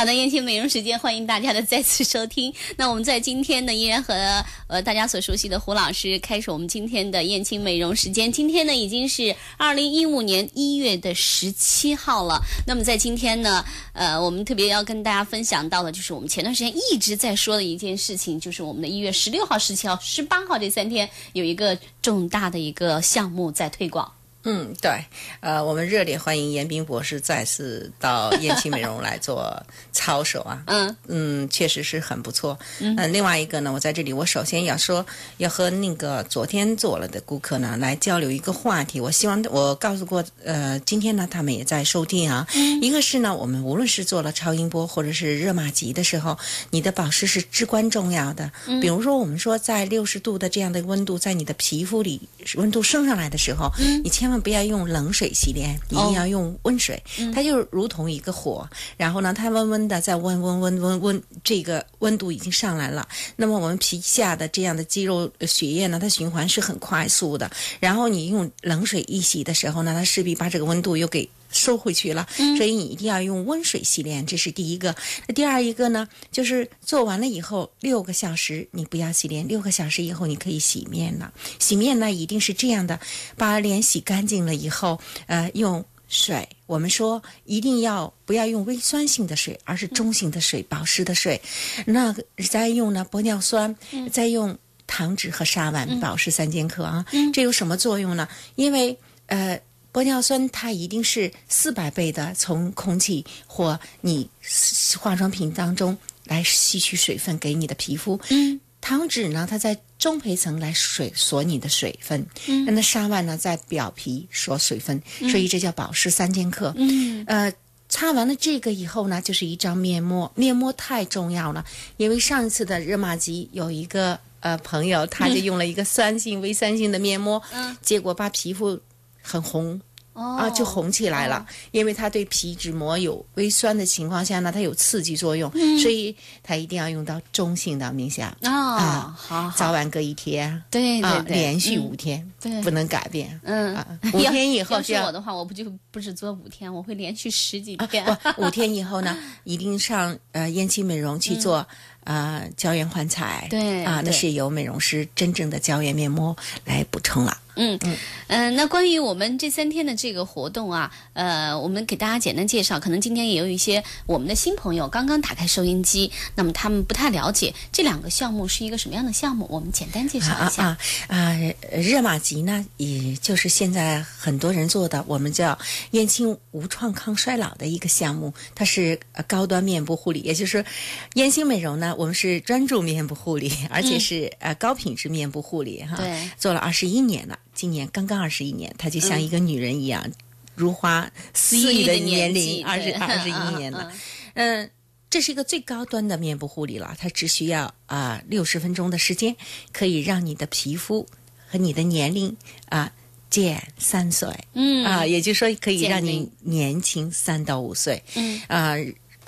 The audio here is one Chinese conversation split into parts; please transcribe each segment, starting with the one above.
好的，燕青美容时间，欢迎大家的再次收听。那我们在今天呢，依然和呃大家所熟悉的胡老师开始我们今天的燕青美容时间。今天呢，已经是二零一五年一月的十七号了。那么在今天呢，呃，我们特别要跟大家分享到的，就是我们前段时间一直在说的一件事情，就是我们的一月十六号、十七号、十八号这三天有一个重大的一个项目在推广。嗯，对，呃，我们热烈欢迎严彬博士再次到燕青美容来做操手啊。嗯嗯，确实是很不错。嗯、呃，另外一个呢，我在这里，我首先要说，要和那个昨天做了的顾客呢来交流一个话题。我希望我告诉过，呃，今天呢他们也在收听啊。嗯、一个是呢，我们无论是做了超音波或者是热玛吉的时候，你的保湿是至关重要的。嗯、比如说，我们说在六十度的这样的温度，在你的皮肤里温度升上来的时候，嗯、你千万不要用冷水洗脸，一定要用温水。哦、它就如同一个火，然后呢，它温温的在温温温温温，这个温度已经上来了。那么我们皮下的这样的肌肉血液呢，它循环是很快速的。然后你用冷水一洗的时候呢，它势必把这个温度又给。收回去了，所以你一定要用温水洗脸，这是第一个。那第二一个呢，就是做完了以后六个小时你不要洗脸，六个小时以后你可以洗面了。洗面呢一定是这样的，把脸洗干净了以后，呃，用水。我们说一定要不要用微酸性的水，而是中性的水，保湿的水。那再用呢玻尿酸，再用糖脂和沙丸，保湿三剑客啊。这有什么作用呢？因为呃。玻尿酸它一定是四百倍的从空气或你化妆品当中来吸取水分给你的皮肤。嗯，糖脂呢，它在中胚层来水锁你的水分。嗯，那沙丸呢，在表皮锁水分，所以这叫保湿三剑客。嗯，呃，擦完了这个以后呢，就是一张面膜。面膜太重要了，因为上一次的热玛吉有一个呃朋友，他就用了一个酸性、微酸性的面膜，嗯，结果把皮肤。很红。哦、啊，就红起来了，哦、因为它对皮脂膜有微酸的情况下呢，它有刺激作用，嗯、所以它一定要用到中性的明霞哦，啊，好，早晚各一天，对对对，连续五天，对，不能改变，嗯，啊、五天以后要是我的话，我不就不是做五天，我会连续十几天，啊、五天以后呢，一定上呃燕青美容去做。啊，胶原焕彩，对啊，那是由美容师真正的胶原面膜来补充了。嗯嗯嗯，那关于我们这三天的这个活动啊，呃，我们给大家简单介绍。可能今天也有一些我们的新朋友刚刚打开收音机，那么他们不太了解这两个项目是一个什么样的项目，我们简单介绍一下。啊啊，啊热玛吉呢，也就是现在很多人做的，我们叫燕青无创抗衰老的一个项目，它是高端面部护理，也就是燕青美容呢。我们是专注面部护理，而且是、嗯、呃高品质面部护理哈。对，做了二十一年了，今年刚刚二十一年，她就像一个女人一样，嗯、如花似玉的年龄，二十二十一年了。嗯、呃，这是一个最高端的面部护理了，它只需要啊六十分钟的时间，可以让你的皮肤和你的年龄啊减三岁。嗯啊，也就是说可以让你年轻三到五岁。嗯啊。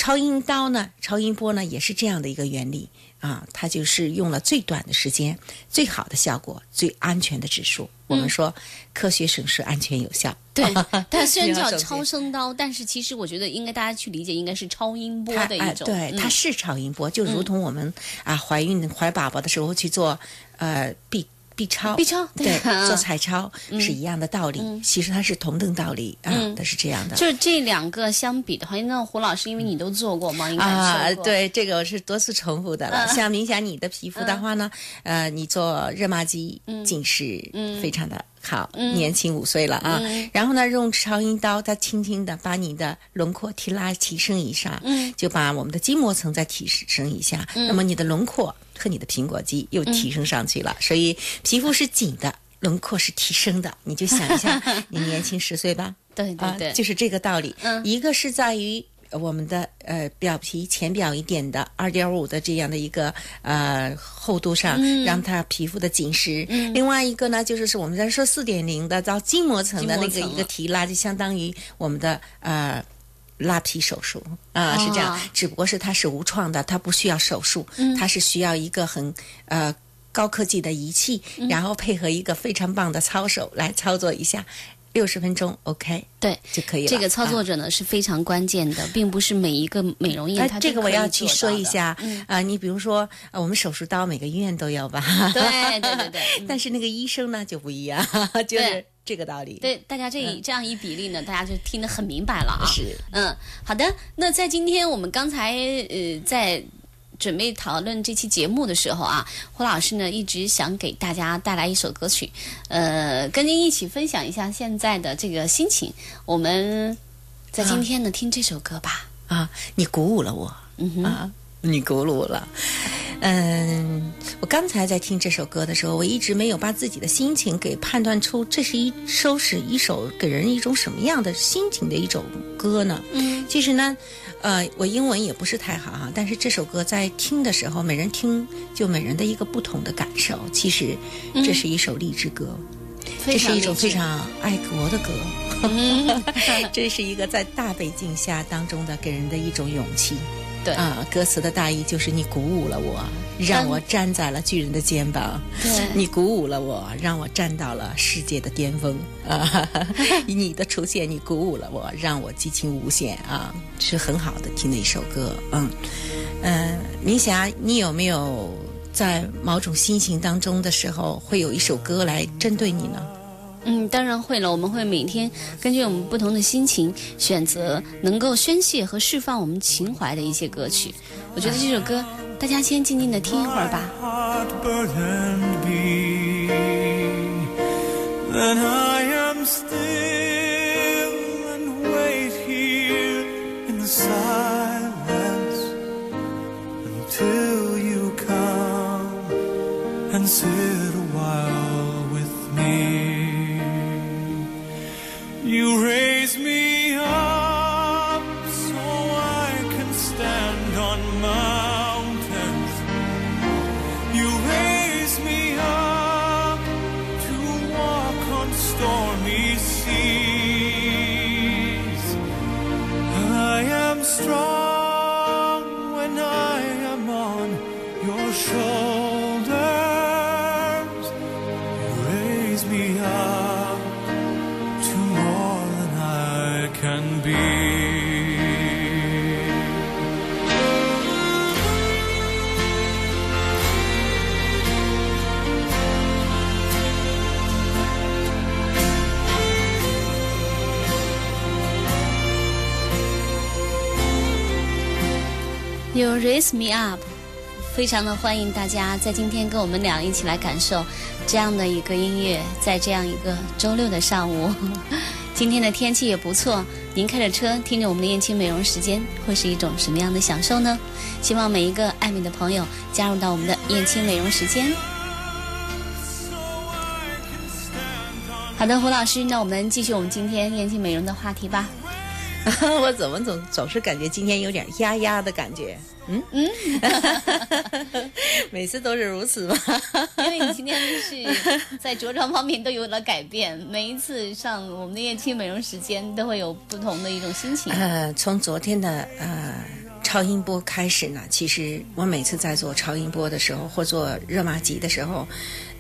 超音刀呢，超音波呢，也是这样的一个原理啊，它就是用了最短的时间、最好的效果、最安全的指数。我们说科学省时、安全有效。对，它虽然叫超声刀，但是其实我觉得应该大家去理解，应该是超音波的一种。对，嗯、它是超音波，就如同我们、啊怀孕怀宝宝的时候去做呃 B。B 超，B 超对，做彩超是一样的道理。其实它是同等道理啊，它是这样的。就是这两个相比的话，那胡老师，因为你都做过嘛，应该啊，对，这个我是多次重复的了。像明霞你的皮肤的话呢，呃，你做热玛吉紧实，非常的。好，年轻五岁了啊，嗯、然后呢，用超音刀，它轻轻的把你的轮廓提拉提升一下，嗯，就把我们的筋膜层再提升一下，嗯、那么你的轮廓和你的苹果肌又提升上去了，所以皮肤是紧的，轮廓是提升的。你就想一下，你年轻十岁吧，对对对，啊，就是这个道理。嗯一个是在于。我们的呃表皮浅表一点的二点五的这样的一个呃厚度上，嗯让它皮肤的紧实。另外一个呢，就是是我们在说四点零的到筋膜层的那个一个提拉，就相当于我们的呃。拉皮手术。啊，是这样。哦，只不过是它是无创的，它不需要手术，嗯。它是需要一个很呃高科技的仪器，嗯。然后配合一个非常棒的操手来操作一下，六十分钟 OK 对。就可以了。这个操作啊者呢、是非常关键的，并不是每一个美容院哎它，都这个我要去说一下啊、你比如说，呃，我们手术刀每个医院都有吧？对对对对嗯。但是那个医生呢就不一样，就是对这个道理。对，大家这一、这样一比例呢，大家就听得很明白了啊。是，嗯，好的。那在今天我们刚才呃在准备讨论这期节目的时候啊，胡老师呢一直想给大家带来一首歌曲，呃，跟您一起分享一下现在的这个心情。我们在今天呢、听这首歌吧。啊，你鼓舞了我。嗯哼，啊，你鼓舞了。嗯，我刚才在听这首歌的时候，我一直没有把自己的心情给判断出这是一收拾一首给人一种什么样的心情的一种歌呢？嗯，其实呢，呃，我英文也不是太好哈，但是这首歌在听的时候，每人听就每人的一个不同的感受。其实这是一首励志歌，这是一种非常爱国的歌。这是一个在大背景下当中的给人的一种勇气。对啊，歌词的大意就是你鼓舞了我，让我站在了巨人的肩膀。对你鼓舞了我，让我站到了世界的巅峰啊！你的出现，你鼓舞了我，让我激情无限啊！是很好的听的一首歌。嗯嗯、呃，明霞，你有没有在某种心情当中的时候，会有一首歌来针对你呢？嗯，当然会了。我们会每天根据我们不同的心情，选择能够宣泄和释放我们情怀的一些歌曲。我觉得这首歌，大家先静静的听一会儿吧。You raise me up，非常的欢迎大家在今天跟我们俩一起来感受这样的一个音乐，在这样一个周六的上午。今天的天气也不错，您开着车听着我们的燕青美容时间，会是一种什么样的享受呢？希望每一个爱美的朋友加入到我们的燕青美容时间。好的，胡老师，那我们继续我们今天燕青美容的话题吧。我怎么总总是感觉今天有点压压的感觉？嗯嗯，每次都是如此吗？因为你今天是在着装方面都有了改变，每一次上我们的夜青美容时间都会有不同的一种心情。呃，从昨天的呃超音波开始呢，其实我每次在做超音波的时候或做热玛吉的时候，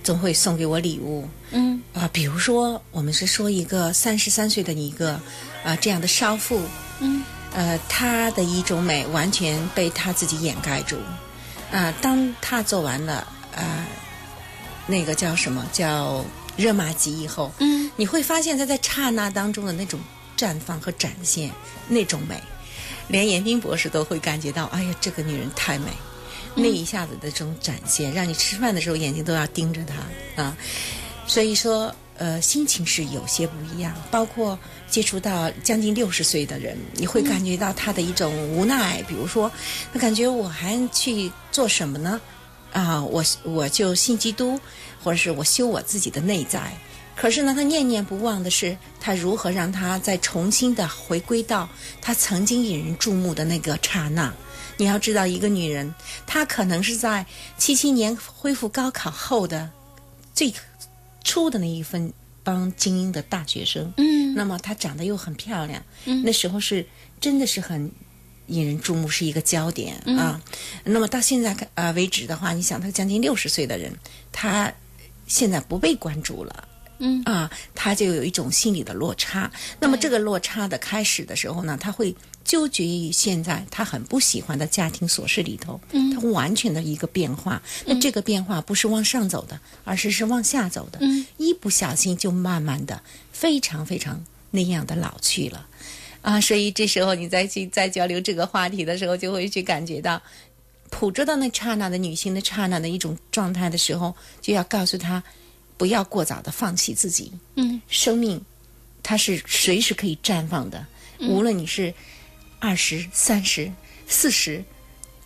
总会送给我礼物。嗯啊、比如说我们是说一个三十三岁的一个啊、这样的少妇，嗯呃，她的一种美完全被她自己掩盖住。啊、当她做完了呃那个叫什么叫热玛吉以后，嗯你会发现她在刹那当中的那种绽放和展现那种美，连严彬博士都会感觉到，哎呀，这个女人太美。那一下子的这种展现，让你吃饭的时候眼睛都要盯着她啊。所以说，呃，心情是有些不一样。包括接触到将近六十岁的人，你会感觉到他的一种无奈。比如说，他感觉我还去做什么呢？啊，我我就信基督，或者是我修我自己的内在。可是呢，他念念不忘的是，他如何让他再重新的回归到他曾经引人注目的那个刹那。你要知道，一个女人，她可能是在七七年恢复高考后的最初的那一份帮精英的大学生。嗯那么她长得又很漂亮，嗯那时候是真的是很引人注目，是一个焦点、嗯啊。那么到现在呃为止的话，你想，她将近六十岁的人，她现在不被关注了。嗯啊，他就有一种心理的落差。那么这个落差的开始的时候呢，他会纠结于现在他很不喜欢的家庭琐事里头，嗯，他完全的一个变化。那这个变化不是往上走的，而是是往下走的。嗯，一不小心就慢慢的非常非常那样的老去了。啊，所以这时候你再去再交流这个话题的时候，就会去感觉到，捕捉到那刹那的女性的刹那的一种状态的时候，就要告诉她，不要过早的放弃自己。嗯，生命它是随时可以绽放的，无论你是二十三十、四十、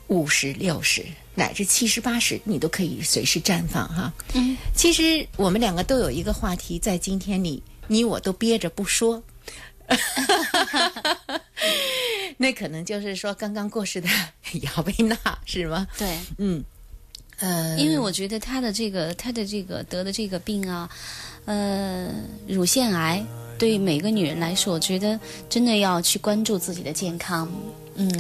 五十、六十，乃至七十、八十，你都可以随时绽放哈。嗯，其实我们两个都有一个话题，在今天里，你我都憋着不说。那可能就是说刚刚过世的 姚贝娜是吗？对，嗯，呃，因为我觉得她的这个她的这个得的这个病啊，呃，乳腺癌。对于每个女人来说，我觉得真的要去关注自己的健康。嗯，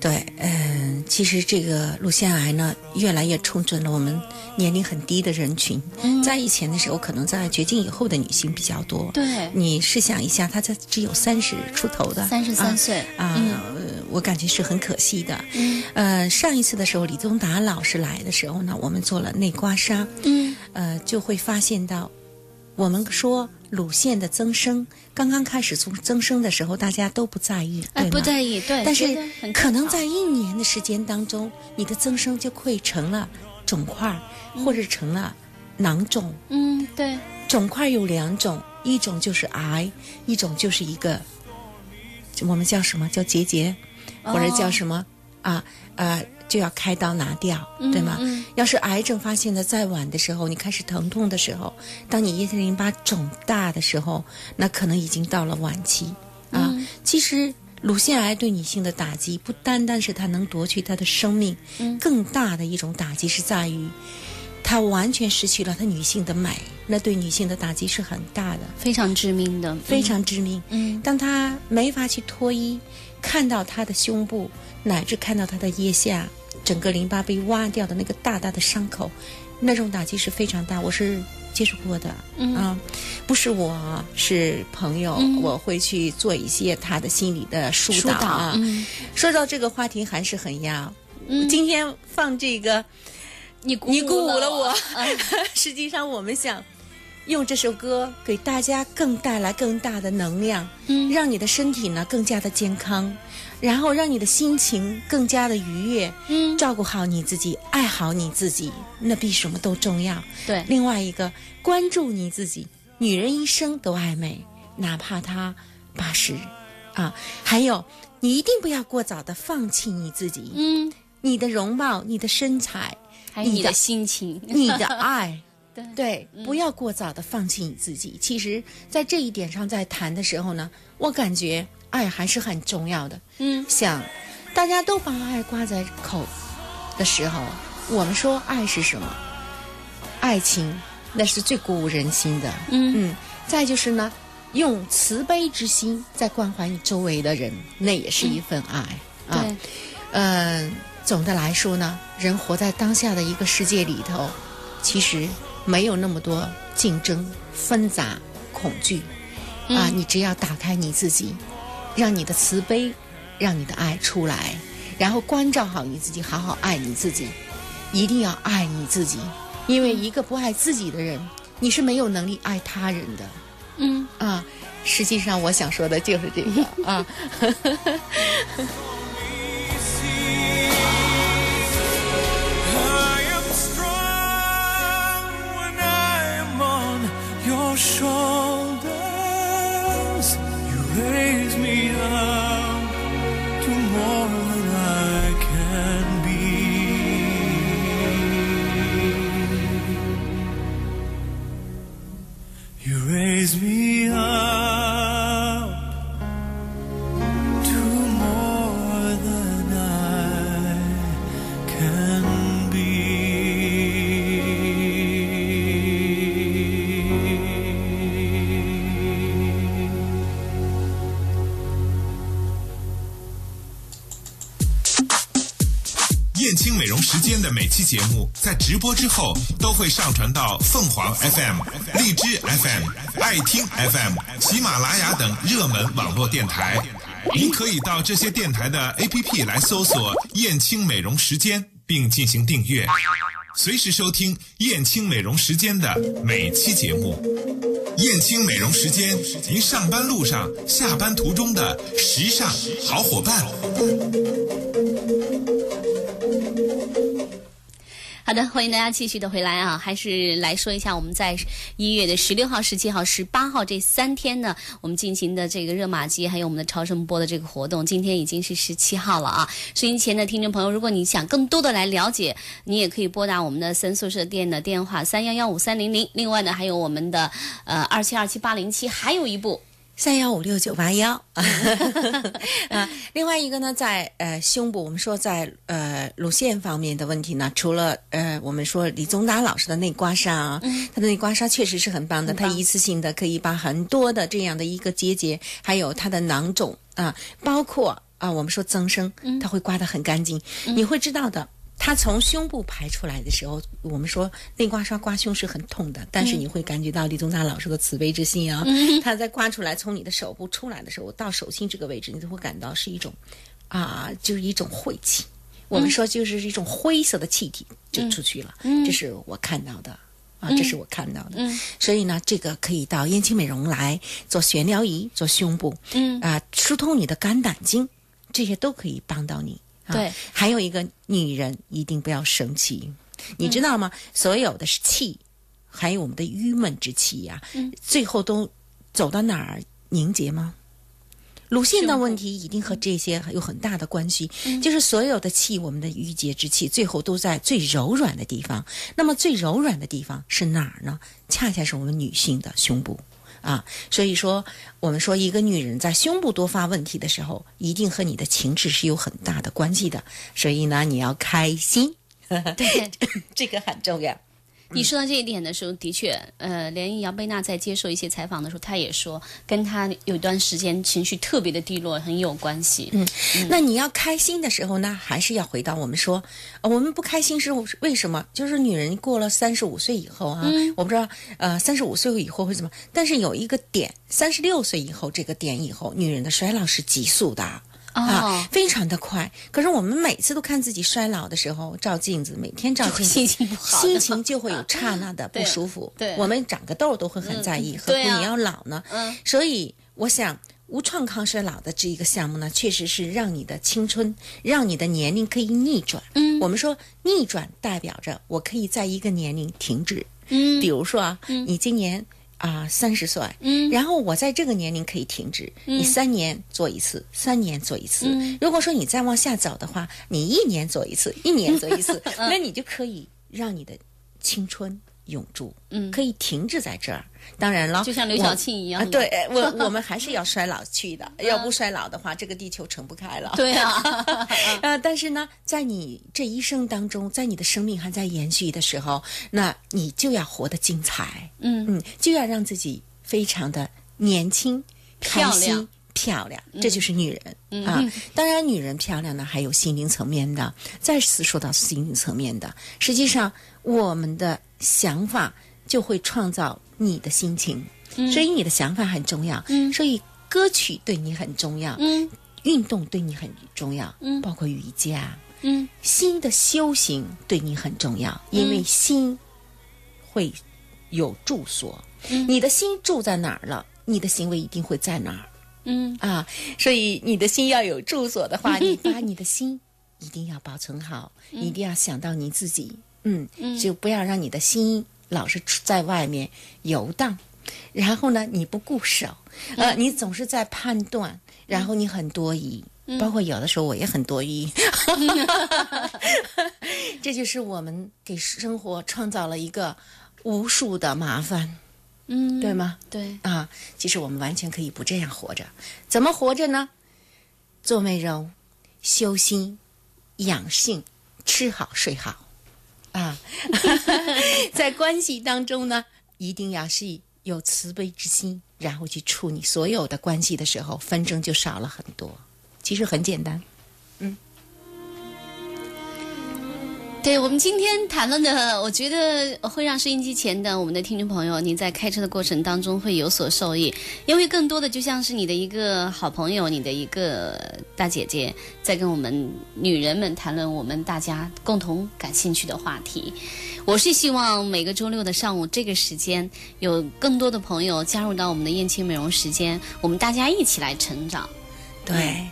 对，嗯、其实这个乳腺癌呢，越来越冲准了我们年龄很低的人群。嗯在以前的时候，可能在绝经以后的女性比较多。对你试想一下，她才只有三十出头的，三十三岁啊，嗯呃我感觉是很可惜的。嗯呃，上一次的时候，李宗达老师来的时候呢，我们做了内刮痧，嗯呃，就会发现到，我们说乳腺的增生，刚刚开始从增生的时候，大家都不在意，哎，对吗？不在意，对，但是可能在一年的时间当中，你的增生就会成了肿块，或者成了囊肿。嗯，对，肿块有两种，一种就是癌，一种就是一个我们叫什么？叫结节，或者叫什么、啊呃就要开刀拿掉，对吗？嗯要是癌症发现的再晚的时候，你开始疼痛的时候，当你腋下淋巴肿大的时候，那可能已经到了晚期啊。嗯其实乳腺癌对女性的打击，不单单是它能夺去她的生命，嗯更大的一种打击是在于，她完全失去了她女性的美，那对女性的打击是很大的，非常致命的，非常致命。嗯当她没法去脱衣，看到她的胸部，乃至看到他的腋下，整个淋巴被挖掉的那个大大的伤口，那种打击是非常大。我是接触过的，嗯啊，不是我是朋友，嗯我会去做一些他的心理的疏疏导导啊。嗯说到这个话题还是很压。嗯今天放这个，你鼓你鼓舞了我。嗯 实际上，我们想用这首歌给大家更带来更大的能量，嗯让你的身体呢更加的健康，然后让你的心情更加的愉悦，嗯，照顾好你自己，爱好你自己，那比什么都重要。对，另外一个，关注你自己。女人一生都爱美，哪怕她八十啊。还有，你一定不要过早的放弃你自己，嗯，你的容貌、你的身材、你的还有你的心情，你的爱。对对，不要过早的放弃你自己。其实，在这一点上，在谈的时候呢，我感觉爱还是很重要的。嗯想大家都把爱挂在口的时候，我们说爱是什么？爱情那是最鼓舞人心的。嗯嗯，再就是呢，用慈悲之心在关怀你周围的人，那也是一份爱、啊。对，嗯，总的来说呢，人活在当下的一个世界里头，其实没有那么多竞争、纷杂、恐惧啊。你只要打开你自己，让你的慈悲，让你的爱出来，然后关照好你自己，好好爱你自己，一定要爱你自己，因为一个不爱自己的人，你是没有能力爱他人的嗯，啊。实际上，我想说的就是这个啊。燕青美容时间的每期节目在直播之后都会上传到凤凰 FM、荔枝 FM、爱听 FM、喜马拉雅等热门网络电台。您可以到这些电台的 APP 来搜索“燕青美容时间”，并进行订阅，随时收听燕青美容时间的每期节目。燕青美容时间，您上班路上、下班途中的时尚好伙伴。好的，欢迎大家继续的回来啊！还是来说一下我们在一月的十六号、十七号、十八号这三天呢，我们进行的这个热玛吉，还有我们的超声波的这个活动。今天已经是十七号了啊！收音前的听众朋友，如果你想更多的来了解，你也可以拨打我们的三宿舍店的电话三幺幺五三零零。另外呢，还有我们的呃二七二七八零七，还有一部。三幺五六九八幺 啊，另外一个呢，在呃胸部，我们说在呃乳腺方面的问题呢，除了呃我们说李宗达老师的内刮痧啊，他的内刮痧确实是很棒的，他一次性的可以把很多的这样的一个结节，还有他的囊肿啊，包括啊我们说增生，他会刮得很干净，你会知道的。它从胸部排出来的时候，我们说内刮痧刮胸是很痛的，但是你会感觉到李宗达老师的慈悲之心啊。他在刮出来从你的手部出来的时候，到手心这个位置，你都会感到是一种啊，就是一种晦气。我们说就是一种灰色的气体就出去了，这是我看到的啊，这是我看到的。所以呢，这个可以到燕青美容来做悬疗仪，做胸部，嗯啊，疏通你的肝胆经，这些都可以帮到你。啊对，还有一个女人一定不要生气，你知道吗？所有的气，还有我们的郁闷之气呀、最后都走到哪儿凝结吗？乳腺的问题一定和这些有很大的关系，就是所有的气，我们的郁结之气，最后都在最柔软的地方。那么最柔软的地方是哪儿呢？恰恰是我们女性的胸部。啊，所以说，我们说一个女人在胸部多发问题的时候，一定和你的情志是有很大的关系的。所以呢，你要开心，对，这个很重要。你说到这一点的时候，的确，呃，连姚贝娜在接受一些采访的时候，她也说，跟她有一段时间情绪特别的低落很有关系。嗯，那你要开心的时候呢，还是要回到我们说，呃我们不开心是为什么？就是女人过了三十五岁以后啊，我不知道，呃，三十五岁以后会怎么？但是有一个点，三十六岁以后这个点以后，女人的衰老是急速的。哦啊，非常的快。可是我们每次都看自己衰老的时候，照镜子，每天照镜子，心情不好心情就会有刹那的 不舒服。对对我们长个痘都会很在意，何对啊况你要老呢？嗯，所以我想。无创抗衰老的这一个项目呢，确实是让你的青春，让你的年龄可以逆转。嗯，我们说逆转代表着我可以在一个年龄停止。嗯比如说啊，你今年啊三十岁，嗯。然后我在这个年龄可以停止，你三年做一次，三年做一次。嗯。如果说你再往下走的话，你一年做一次，一年做一次，嗯。那你就可以让你的青春永驻，嗯。可以停滞在这儿。当然了，就像刘晓庆一样啊，对呃我我们还是要衰老去的，要不衰老的话，这个地球撑不开了。对啊，呃，但是呢，在你这一生当中，在你的生命还在延续的时候，那你就要活得精彩，嗯。嗯，就要让自己非常的年轻、漂开心亮、漂亮，这就是女人、啊。当然，女人漂亮呢，还有心灵层面的。再次说到心灵层面的，实际上我们的想法就会创造你的心情，所以你的想法很重要。嗯。所以歌曲对你很重要，嗯。运动对你很重要，嗯。包括瑜伽，嗯。心的修行对你很重要，因为心会有住所，嗯。你的心住在哪儿了，你的行为一定会在哪儿。嗯。啊。所以你的心要有住所的话，你把你的心一定要保存好，一定要想到你自己，嗯，就不要让你的心老是出在外面游荡。然后呢，你不固守，呃，你总是在判断，然后你很多疑，包括有的时候我也很多疑，这就是我们给生活创造了一个无数的麻烦，嗯，对吗？对，啊，其实我们完全可以不这样活着，怎么活着呢？做美容、修心、养性，吃好睡好，啊，在关系当中呢，一定要是有慈悲之心，然后去处理所有的关系的时候，纷争就少了很多。其实很简单。对我们今天谈论的，我觉得会让收音机前的我们的听众朋友，你在开车的过程当中会有所受益，因为更多的就像是你的一个好朋友，你的一个大姐姐，在跟我们女人们谈论我们大家共同感兴趣的话题。我是希望每个周六的上午这个时间，有更多的朋友加入到我们的燕青美容时间，我们大家一起来成长。对，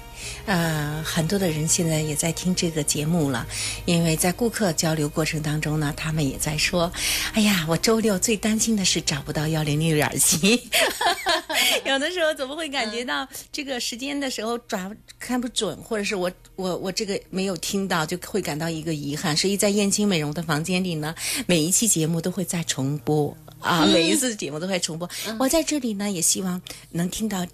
呃，很多的人现在也在听这个节目了，因为在顾客交流过程当中呢，他们也在说：“哎呀，我周六最担心的是找不到幺零六点七。” 有的时候怎么会感觉到这个时间的时候抓看不准，或者是我我我这个没有听到，就会感到一个遗憾。所以在燕青美容的房间里呢，每一期节目都会再重播啊，每一次节目都会重播。我在这里呢，也希望能听到。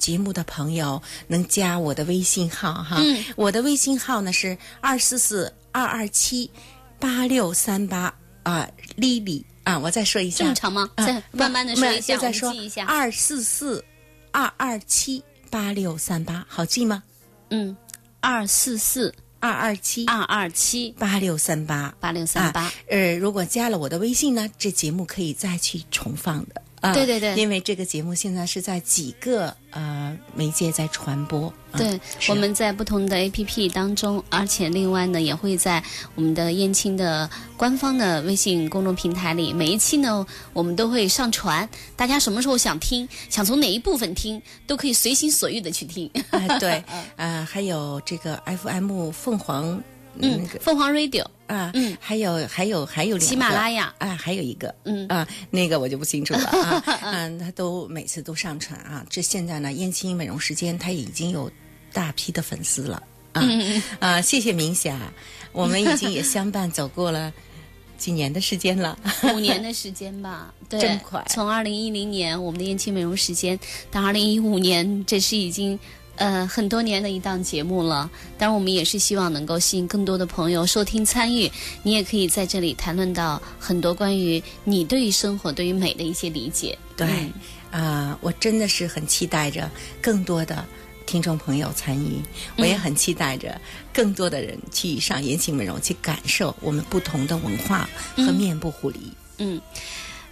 节目的朋友能加我的微信号哈，嗯我的微信号呢是二四四二二七八六三八啊，Lily 啊，我再说一下，这么长吗？啊再慢慢的说一下，再说一下。二四四二二七八六三八，好记吗？嗯，二四四二二七二二七八六三八八六三八。呃，如果加了我的微信呢，这节目可以再去重放的。啊，对对对因为这个节目现在是在几个呃媒介在传播。啊对，是我们在不同的 APP 当中，而且另外呢，也会在我们的燕青的官方的微信公众平台里，每一期呢，我们都会上传。大家什么时候想听，想从哪一部分听，都可以随心所欲的去听。啊，对，呃，还有这个 FM 凤凰嗯那个，凤凰 Radio，啊，嗯。还有还有还有喜马拉雅。啊，还有一个，嗯。啊，那个我就不清楚了啊，嗯，他都每次都上传啊。这现在呢，燕青美容时间他已经有大批的粉丝了。啊嗯啊，谢谢明霞，我们已经也相伴走过了 几年的时间了。五年的时间吧，对，真快。从二零一零年我们的燕青美容时间到二零一五年，这是已经呃很多年的一档节目了。当然，我们也是希望能够吸引更多的朋友收听参与。你也可以在这里谈论到很多关于你对于生活、对于美的一些理解。对，嗯啊、我真的是很期待着更多的听众朋友参与，我也很期待着更多的人去上延庆美容，去感受我们不同的文化和面部护理。嗯，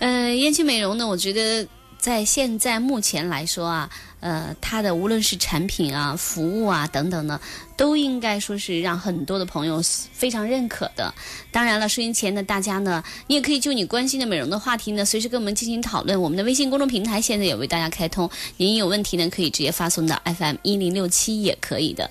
呃，燕青美容呢，我觉得在现在目前来说啊，呃，它的无论是产品啊、服务啊等等呢，都应该说是让很多的朋友非常认可的。当然了，收音前的大家呢，你也可以就你关心的美容的话题呢，随时跟我们进行讨论。我们的微信公众平台现在也为大家开通，您有问题呢，可以直接发送到 FM 一零六七也可以的。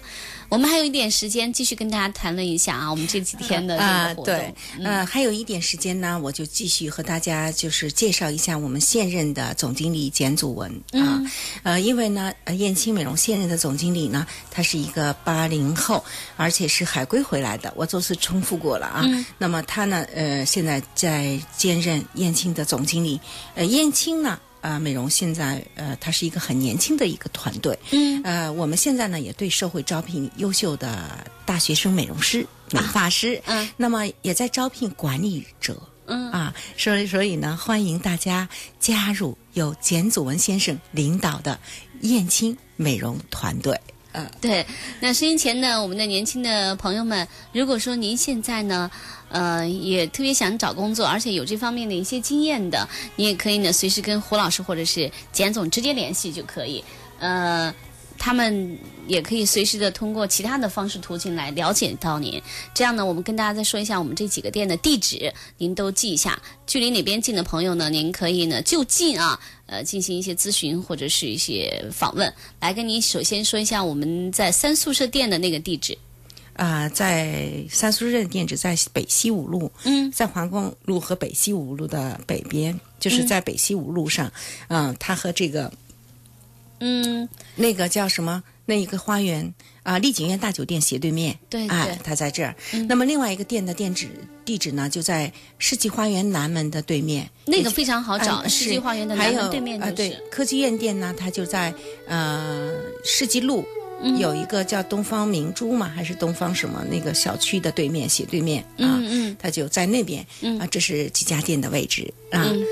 我们还有一点时间，继续跟大家谈论一下啊，我们这几天的这 啊。对，呃，还有一点时间呢，我就继续和大家就是介绍一下我们现任的总经理简祖文啊，呃，因为呢，呃，燕青美容现任的总经理呢，他是一个八零后，而且是海归回来的，我多次重复过了啊。那么他呢，呃，现在在兼任燕青的总经理，呃，燕青呢。呃，美容现在呃，它是一个很年轻的一个团队。嗯，呃，我们现在呢也对社会招聘优秀的大学生美容师、美发师。嗯，那么也在招聘管理者。嗯啊，所以所以呢，欢迎大家加入由简祖文先生领导的燕青美容团队。对，那收音前呢，我们的年轻的朋友们，如果说您现在呢，呃，也特别想找工作，而且有这方面的一些经验的，你也可以呢，随时跟胡老师或者是简总直接联系就可以。呃，他们也可以随时的通过其他的方式途径来了解到您。这样呢，我们跟大家再说一下我们这几个店的地址，您都记一下。距离哪边近的朋友呢，您可以呢就近啊，呃，进行一些咨询或者是一些访问。来跟您首先说一下我们在三宿舍店的那个地址。啊、在三宿舍店址在北西五路，嗯，在华光路和北西五路的北边，就是在北西五路上，嗯、它和这个嗯，那个叫什么那一个花园啊，丽景苑大酒店斜对面，对哎对，嗯它在这儿。那么另外一个店的店址地址呢，就在世纪花园南门的对面。那个非常好找，嗯世纪花园的南门对面啊，对就是。，科技院店呢，它就在呃世纪路。嗯有一个叫东方明珠嘛，还是东方什么那个小区的对面斜对面啊，嗯嗯它就在那边嗯啊，这是几家店的位置啊。嗯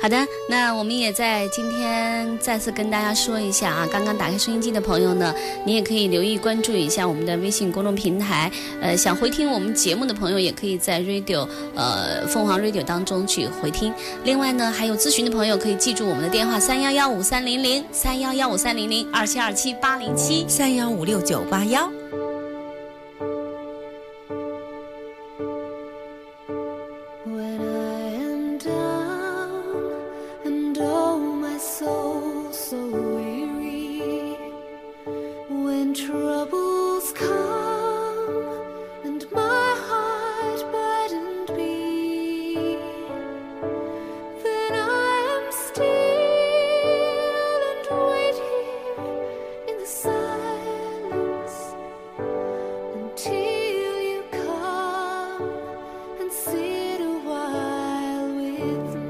好的，那我们也在今天再次跟大家说一下啊，刚刚打开收音机的朋友呢，你也可以留意关注一下我们的微信公众平台。呃，想回听我们节目的朋友，也可以在 Radio 呃凤凰 Radio 当中去回听。另外呢，还有咨询的朋友可以记住我们的电话三幺幺五三零零三幺幺五三零零二七二七八零七。三幺五六九八幺。It's.